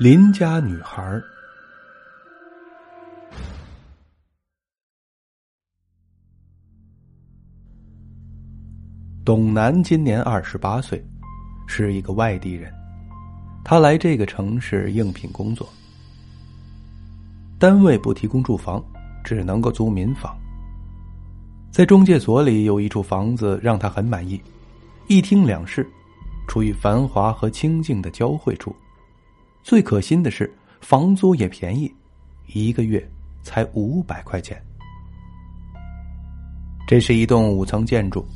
邻家女孩。董楠今年二十八岁，是一个外地人。他来这个城市应聘工作，单位不提供住房，只能够租民房。在中介所里有一处房子让他很满意，一厅两室，处于繁华和清静的交汇处。最可心的是，房租也便宜，一个月才五百块钱。这是一栋五层建筑。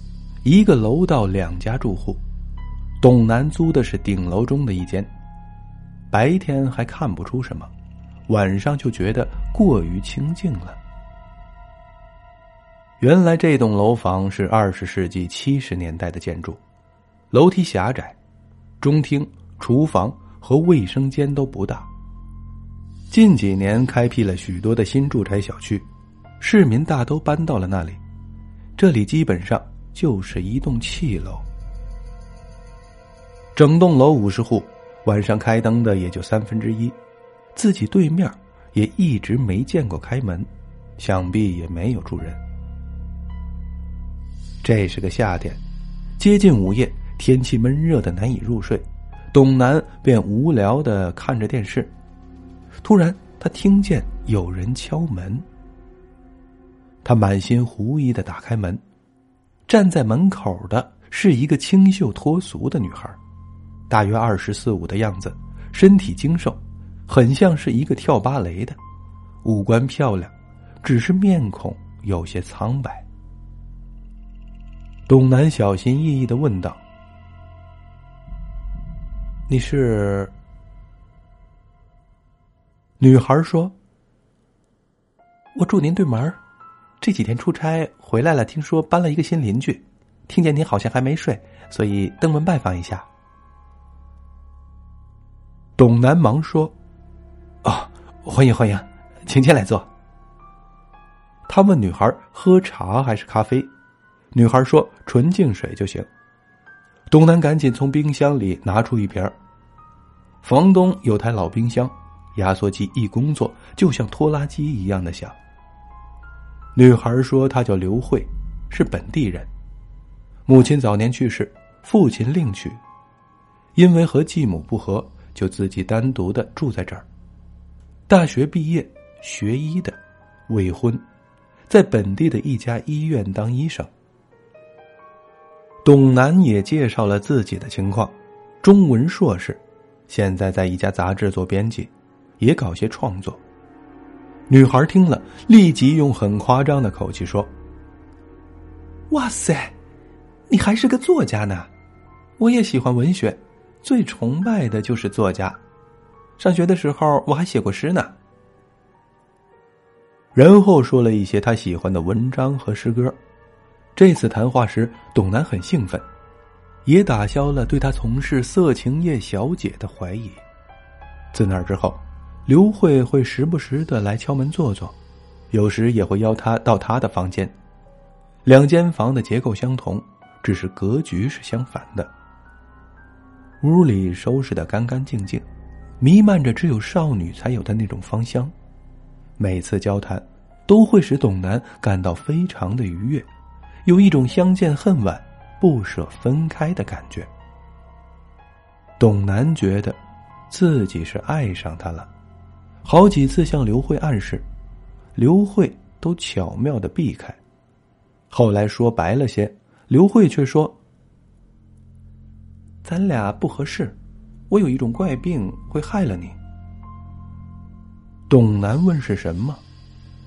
一个楼道两家住户，董楠租的是顶楼中的一间。白天还看不出什么，晚上就觉得过于清静了。原来这栋楼房是二十世纪七十年代的建筑，楼梯狭窄，中厅、厨房和卫生间都不大。近几年开辟了许多的新住宅小区，市民大都搬到了那里，这里基本上。就是一栋砌楼，整栋楼五十户，晚上开灯的也就三分之一，自己对面也一直没见过开门，想必也没有住人。这是个夏天，接近午夜，天气闷热的难以入睡，董楠便无聊的看着电视，突然他听见有人敲门，他满心狐疑的打开门。站在门口的是一个清秀脱俗的女孩，大约二十四五的样子，身体精瘦，很像是一个跳芭蕾的，五官漂亮，只是面孔有些苍白。董楠小心翼翼的问道：“你是？”女孩说：“我住您对门这几天出差回来了，听说搬了一个新邻居，听见您好像还没睡，所以登门拜访一下。董南忙说：“啊，欢迎欢迎，请进来坐。”他问女孩喝茶还是咖啡，女孩说纯净水就行。董南赶紧从冰箱里拿出一瓶。房东有台老冰箱，压缩机一工作就像拖拉机一样的响。女孩说：“她叫刘慧，是本地人，母亲早年去世，父亲另娶，因为和继母不和，就自己单独的住在这儿。大学毕业，学医的，未婚，在本地的一家医院当医生。”董楠也介绍了自己的情况：中文硕士，现在在一家杂志做编辑，也搞些创作。女孩听了，立即用很夸张的口气说：“哇塞，你还是个作家呢！我也喜欢文学，最崇拜的就是作家。上学的时候我还写过诗呢。”然后说了一些他喜欢的文章和诗歌。这次谈话时，董楠很兴奋，也打消了对他从事色情业小姐的怀疑。自那之后。刘慧会时不时的来敲门坐坐，有时也会邀他到他的房间。两间房的结构相同，只是格局是相反的。屋里收拾的干干净净，弥漫着只有少女才有的那种芳香。每次交谈，都会使董楠感到非常的愉悦，有一种相见恨晚、不舍分开的感觉。董楠觉得，自己是爱上他了。好几次向刘慧暗示，刘慧都巧妙的避开。后来说白了些，刘慧却说：“咱俩不合适，我有一种怪病会害了你。”董楠问是什么，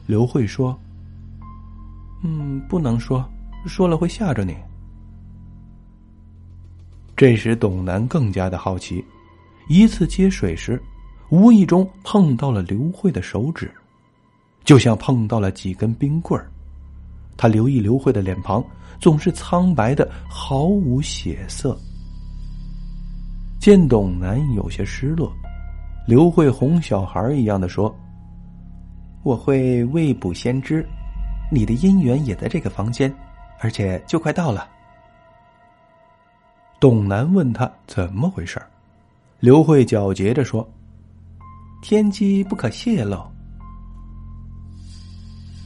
刘慧说：“嗯，不能说，说了会吓着你。”这时董楠更加的好奇，一次接水时。无意中碰到了刘慧的手指，就像碰到了几根冰棍儿。他留意刘慧的脸庞，总是苍白的，毫无血色。见董楠有些失落，刘慧哄小孩一样的说：“我会未卜先知，你的姻缘也在这个房间，而且就快到了。”董楠问他怎么回事刘慧狡黠着说。天机不可泄露。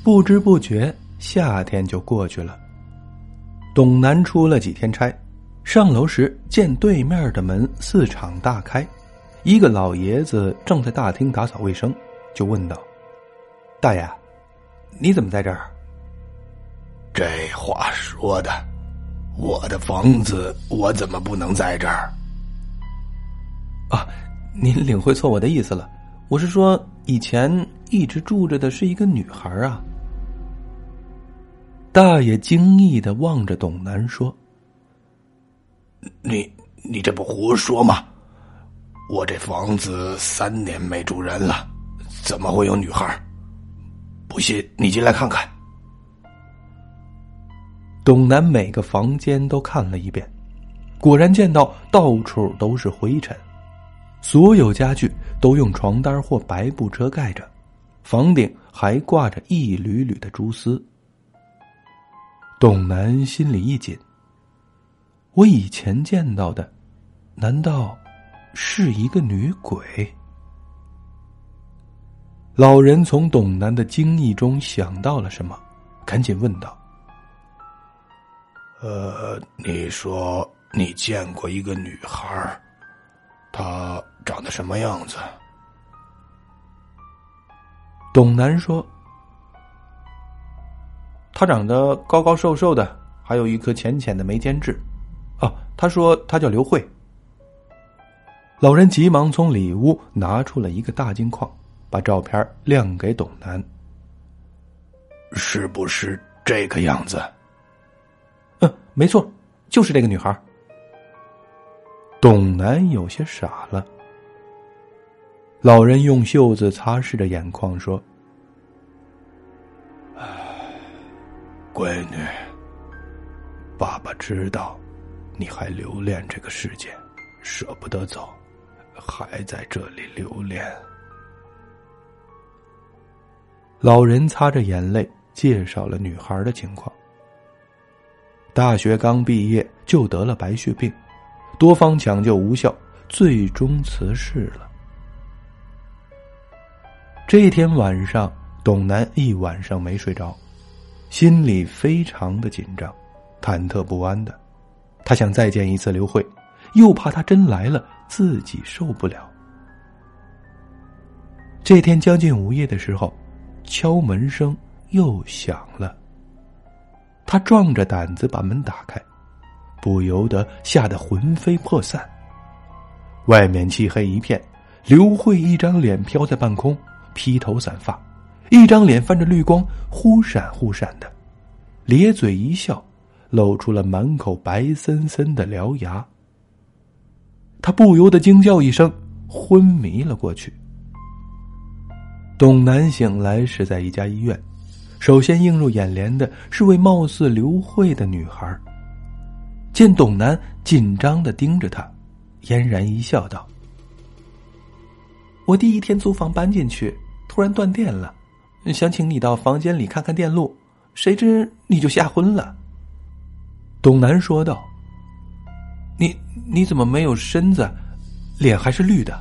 不知不觉，夏天就过去了。董楠出了几天差，上楼时见对面的门四敞大开，一个老爷子正在大厅打扫卫生，就问道：“大爷，你怎么在这儿？”这话说的，我的房子我怎么不能在这儿？啊，您领会错我的意思了，我是说以前一直住着的是一个女孩啊。大爷惊异的望着董楠说：“你你这不胡说吗？我这房子三年没住人了，怎么会有女孩？不信你进来看看。”董南每个房间都看了一遍，果然见到到处都是灰尘，所有家具都用床单或白布遮盖着，房顶还挂着一缕缕的蛛丝。董南心里一紧。我以前见到的，难道是一个女鬼？老人从董南的惊异中想到了什么，赶紧问道：“呃，你说你见过一个女孩她长得什么样子？”董楠说。他长得高高瘦瘦的，还有一颗浅浅的眉间痣。啊，他说他叫刘慧。老人急忙从里屋拿出了一个大镜框，把照片亮给董楠。是不是这个样子？嗯，没错，就是这个女孩。董楠有些傻了。老人用袖子擦拭着眼眶，说。闺女，爸爸知道，你还留恋这个世界，舍不得走，还在这里留恋。老人擦着眼泪，介绍了女孩的情况。大学刚毕业就得了白血病，多方抢救无效，最终辞世了。这天晚上，董楠一晚上没睡着。心里非常的紧张，忐忑不安的。他想再见一次刘慧，又怕他真来了自己受不了。这天将近午夜的时候，敲门声又响了。他壮着胆子把门打开，不由得吓得魂飞魄散。外面漆黑一片，刘慧一张脸飘在半空，披头散发。一张脸泛着绿光，忽闪忽闪的，咧嘴一笑，露出了满口白森森的獠牙。他不由得惊叫一声，昏迷了过去。董楠醒来是在一家医院，首先映入眼帘的是位貌似刘慧的女孩。见董楠紧张的盯着他，嫣然一笑，道：“我第一天租房搬进去，突然断电了。”想请你到房间里看看电路，谁知你就吓昏了。”董楠说道。“你你怎么没有身子，脸还是绿的？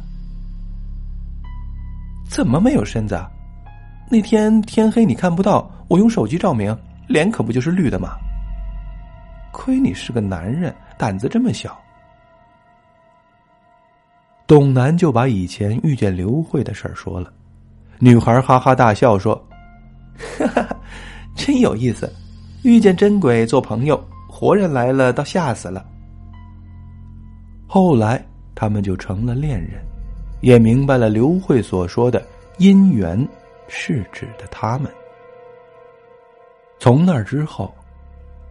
怎么没有身子？那天天黑你看不到，我用手机照明，脸可不就是绿的吗？亏你是个男人，胆子这么小。”董楠就把以前遇见刘慧的事儿说了。女孩哈哈大笑说：“哈哈，真有意思，遇见真鬼做朋友，活人来了倒吓死了。”后来他们就成了恋人，也明白了刘慧所说的姻缘是指的他们。从那之后，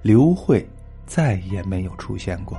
刘慧再也没有出现过。